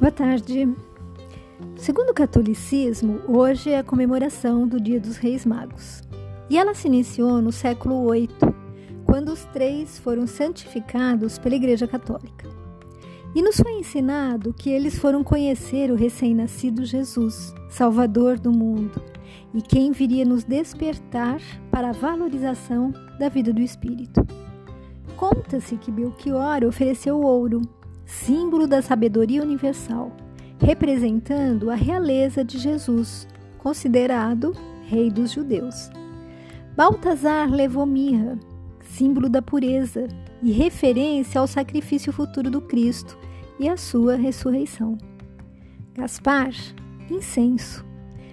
Boa tarde. Segundo o catolicismo, hoje é a comemoração do Dia dos Reis Magos. E ela se iniciou no século VIII, quando os três foram santificados pela Igreja Católica. E nos foi ensinado que eles foram conhecer o recém-nascido Jesus, Salvador do mundo, e quem viria nos despertar para a valorização da vida do Espírito. Conta-se que Belchior ofereceu ouro, símbolo da sabedoria universal, representando a realeza de Jesus, considerado rei dos judeus. Baltazar levou mirra, símbolo da pureza e referência ao sacrifício futuro do Cristo e à sua ressurreição. Gaspar, incenso,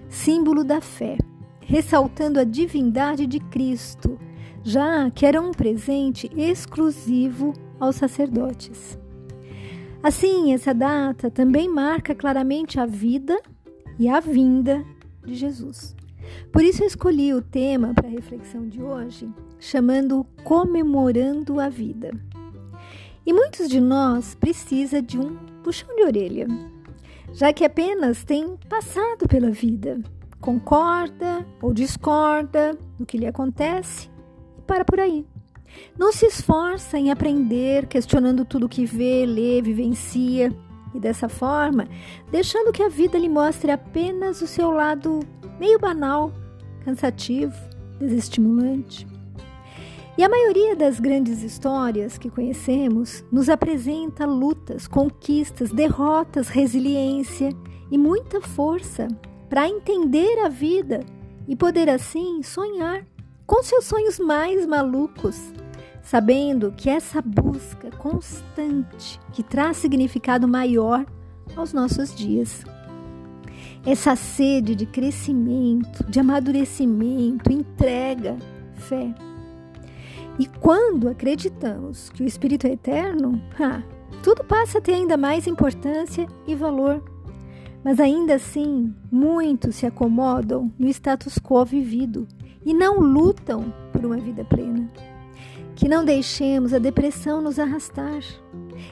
símbolo da fé, ressaltando a divindade de Cristo, já que era um presente exclusivo aos sacerdotes. Assim, essa data também marca claramente a vida e a vinda de Jesus. Por isso eu escolhi o tema para a reflexão de hoje, chamando Comemorando a Vida. E muitos de nós precisa de um puxão de orelha, já que apenas tem passado pela vida, concorda ou discorda do que lhe acontece e para por aí. Não se esforça em aprender, questionando tudo que vê, lê, vivencia, e dessa forma, deixando que a vida lhe mostre apenas o seu lado meio banal, cansativo, desestimulante. E a maioria das grandes histórias que conhecemos nos apresenta lutas, conquistas, derrotas, resiliência e muita força para entender a vida e poder assim sonhar com seus sonhos mais malucos, sabendo que essa busca constante que traz significado maior aos nossos dias. Essa sede de crescimento, de amadurecimento, entrega, fé. E quando acreditamos que o Espírito é eterno, ah, tudo passa a ter ainda mais importância e valor. Mas ainda assim, muitos se acomodam no status quo vivido e não lutam por uma vida plena. Que não deixemos a depressão nos arrastar.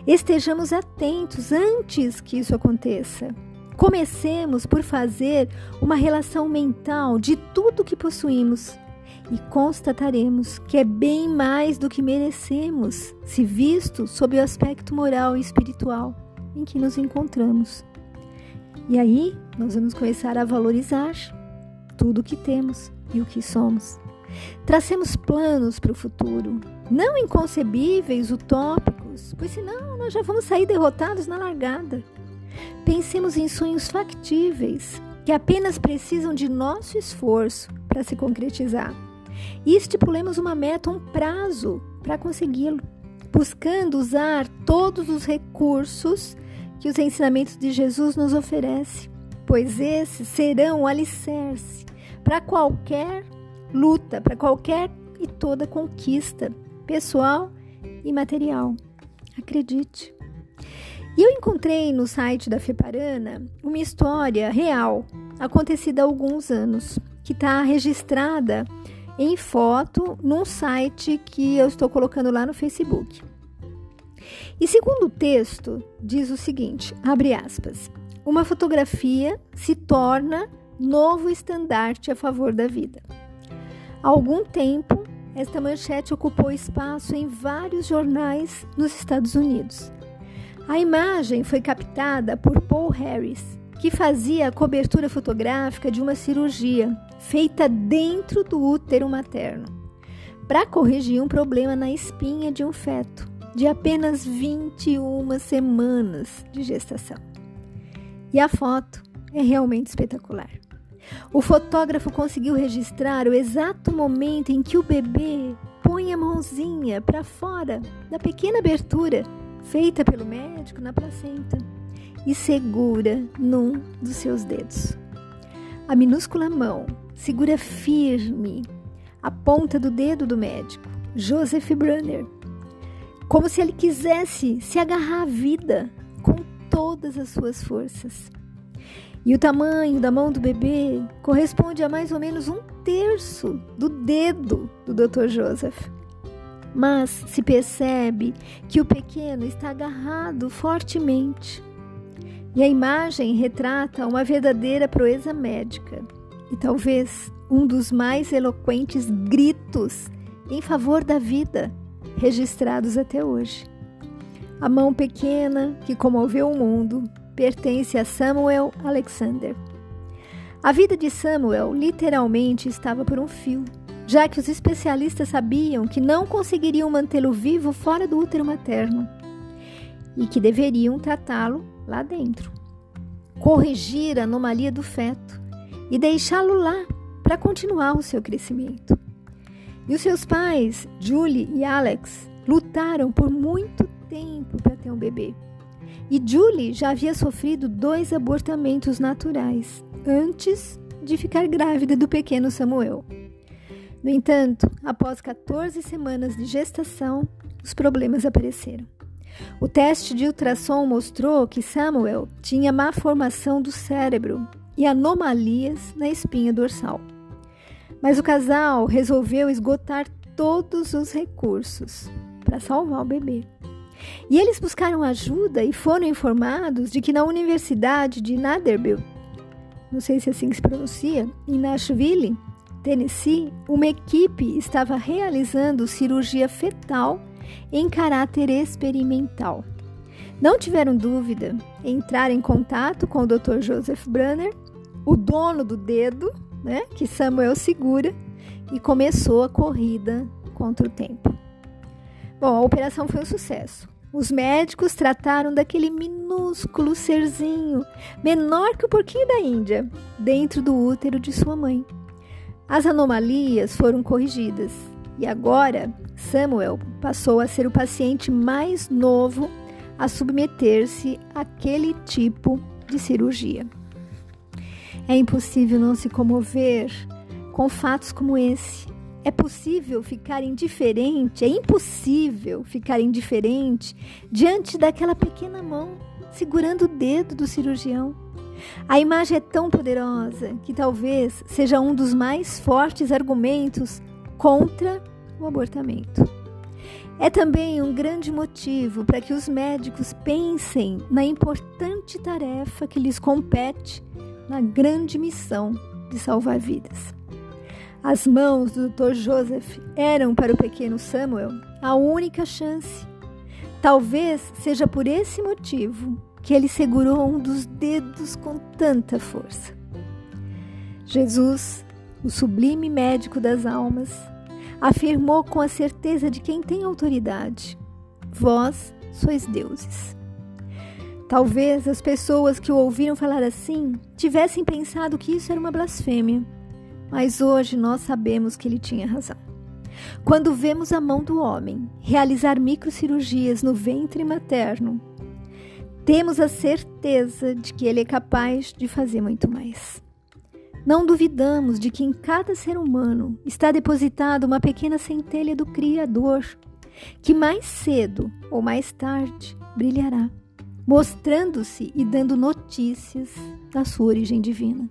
Estejamos atentos antes que isso aconteça. Comecemos por fazer uma relação mental de tudo que possuímos e constataremos que é bem mais do que merecemos, se visto sob o aspecto moral e espiritual em que nos encontramos. E aí nós vamos começar a valorizar tudo o que temos e o que somos. Tracemos planos para o futuro, não inconcebíveis, utópicos, pois senão nós já vamos sair derrotados na largada. Pensemos em sonhos factíveis, que apenas precisam de nosso esforço para se concretizar. E estipulemos uma meta, um prazo para consegui-lo, buscando usar todos os recursos que os ensinamentos de Jesus nos oferecem, pois esses serão o alicerce para qualquer luta, para qualquer e toda conquista pessoal e material. Acredite. E eu encontrei no site da Feparana uma história real, acontecida há alguns anos, que está registrada em foto num site que eu estou colocando lá no Facebook. E segundo o texto, diz o seguinte: abre aspas. Uma fotografia se torna novo estandarte a favor da vida. Há algum tempo, esta manchete ocupou espaço em vários jornais nos Estados Unidos. A imagem foi captada por Paul Harris, que fazia a cobertura fotográfica de uma cirurgia feita dentro do útero materno, para corrigir um problema na espinha de um feto de apenas 21 semanas de gestação. E a foto é realmente espetacular. O fotógrafo conseguiu registrar o exato momento em que o bebê põe a mãozinha para fora da pequena abertura feita pelo médico na placenta e segura num dos seus dedos. A minúscula mão segura firme a ponta do dedo do médico, Joseph Brunner, como se ele quisesse se agarrar à vida com todas as suas forças. E o tamanho da mão do bebê corresponde a mais ou menos um terço do dedo do Dr. Joseph. Mas se percebe que o pequeno está agarrado fortemente. E a imagem retrata uma verdadeira proeza médica e talvez um dos mais eloquentes gritos em favor da vida registrados até hoje. A mão pequena que comoveu o mundo pertence a Samuel Alexander. A vida de Samuel literalmente estava por um fio, já que os especialistas sabiam que não conseguiriam mantê-lo vivo fora do útero materno e que deveriam tratá-lo lá dentro. Corrigir a anomalia do feto e deixá-lo lá para continuar o seu crescimento. E os seus pais, Julie e Alex, lutaram por muito tempo para ter um bebê. E Julie já havia sofrido dois abortamentos naturais antes de ficar grávida do pequeno Samuel. No entanto, após 14 semanas de gestação, os problemas apareceram. O teste de ultrassom mostrou que Samuel tinha má formação do cérebro e anomalias na espinha dorsal. Mas o casal resolveu esgotar todos os recursos para salvar o bebê. E eles buscaram ajuda e foram informados de que na Universidade de Vanderbilt, não sei se é assim que se pronuncia, em Nashville, Tennessee, uma equipe estava realizando cirurgia fetal em caráter experimental. Não tiveram dúvida em entrar em contato com o Dr. Joseph Brunner, o dono do dedo, né, que Samuel segura, e começou a corrida contra o tempo. Bom, a operação foi um sucesso. Os médicos trataram daquele minúsculo serzinho, menor que o porquinho da Índia, dentro do útero de sua mãe. As anomalias foram corrigidas e agora Samuel passou a ser o paciente mais novo a submeter-se àquele tipo de cirurgia. É impossível não se comover com fatos como esse. É possível ficar indiferente, é impossível ficar indiferente diante daquela pequena mão segurando o dedo do cirurgião. A imagem é tão poderosa que talvez seja um dos mais fortes argumentos contra o abortamento. É também um grande motivo para que os médicos pensem na importante tarefa que lhes compete na grande missão de salvar vidas. As mãos do Dr. Joseph eram para o pequeno Samuel a única chance. Talvez seja por esse motivo que ele segurou um dos dedos com tanta força. Jesus, o sublime médico das almas, afirmou com a certeza de quem tem autoridade: Vós sois deuses. Talvez as pessoas que o ouviram falar assim tivessem pensado que isso era uma blasfêmia, mas hoje nós sabemos que ele tinha razão. Quando vemos a mão do homem realizar microcirurgias no ventre materno, temos a certeza de que ele é capaz de fazer muito mais. Não duvidamos de que em cada ser humano está depositada uma pequena centelha do Criador, que mais cedo ou mais tarde brilhará, mostrando-se e dando notícias da sua origem divina.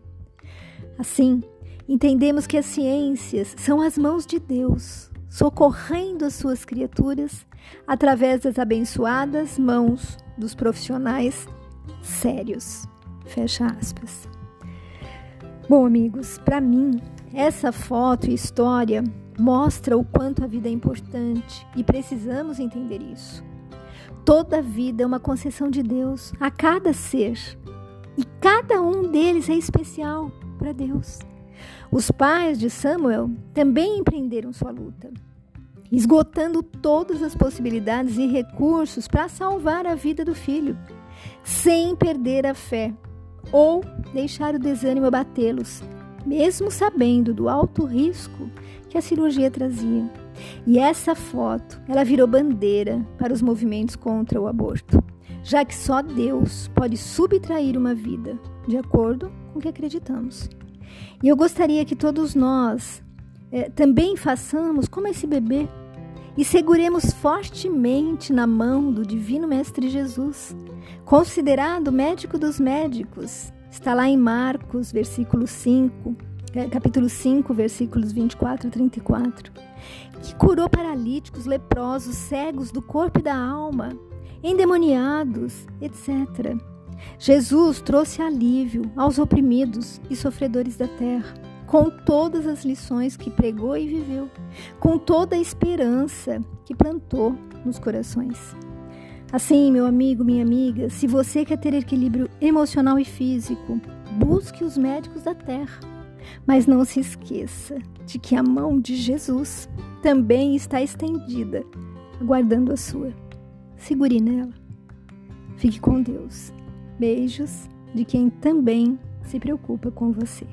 Assim, entendemos que as ciências são as mãos de Deus, socorrendo as suas criaturas através das abençoadas mãos dos profissionais sérios. Fecha aspas. Bom, amigos, para mim, essa foto e história mostra o quanto a vida é importante e precisamos entender isso. Toda vida é uma concessão de Deus a cada ser e cada um deles é especial para Deus. Os pais de Samuel também empreenderam sua luta, esgotando todas as possibilidades e recursos para salvar a vida do filho, sem perder a fé ou deixar o desânimo abatê-los, mesmo sabendo do alto risco que a cirurgia trazia. E essa foto, ela virou bandeira para os movimentos contra o aborto, já que só Deus pode subtrair uma vida, de acordo com o que acreditamos. E eu gostaria que todos nós eh, também façamos como esse bebê e seguremos fortemente na mão do Divino Mestre Jesus, considerado médico dos médicos. Está lá em Marcos, versículo 5, é, capítulo 5, versículos 24 e 34, que curou paralíticos, leprosos, cegos do corpo e da alma, endemoniados, etc. Jesus trouxe alívio aos oprimidos e sofredores da terra, com todas as lições que pregou e viveu, com toda a esperança que plantou nos corações. Assim, meu amigo, minha amiga, se você quer ter equilíbrio emocional e físico, busque os médicos da terra. Mas não se esqueça de que a mão de Jesus também está estendida, aguardando a sua. Segure nela. Fique com Deus. Beijos de quem também se preocupa com você.